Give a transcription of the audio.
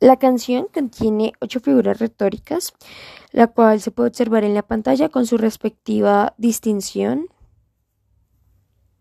La canción contiene ocho figuras retóricas, la cual se puede observar en la pantalla con su respectiva distinción.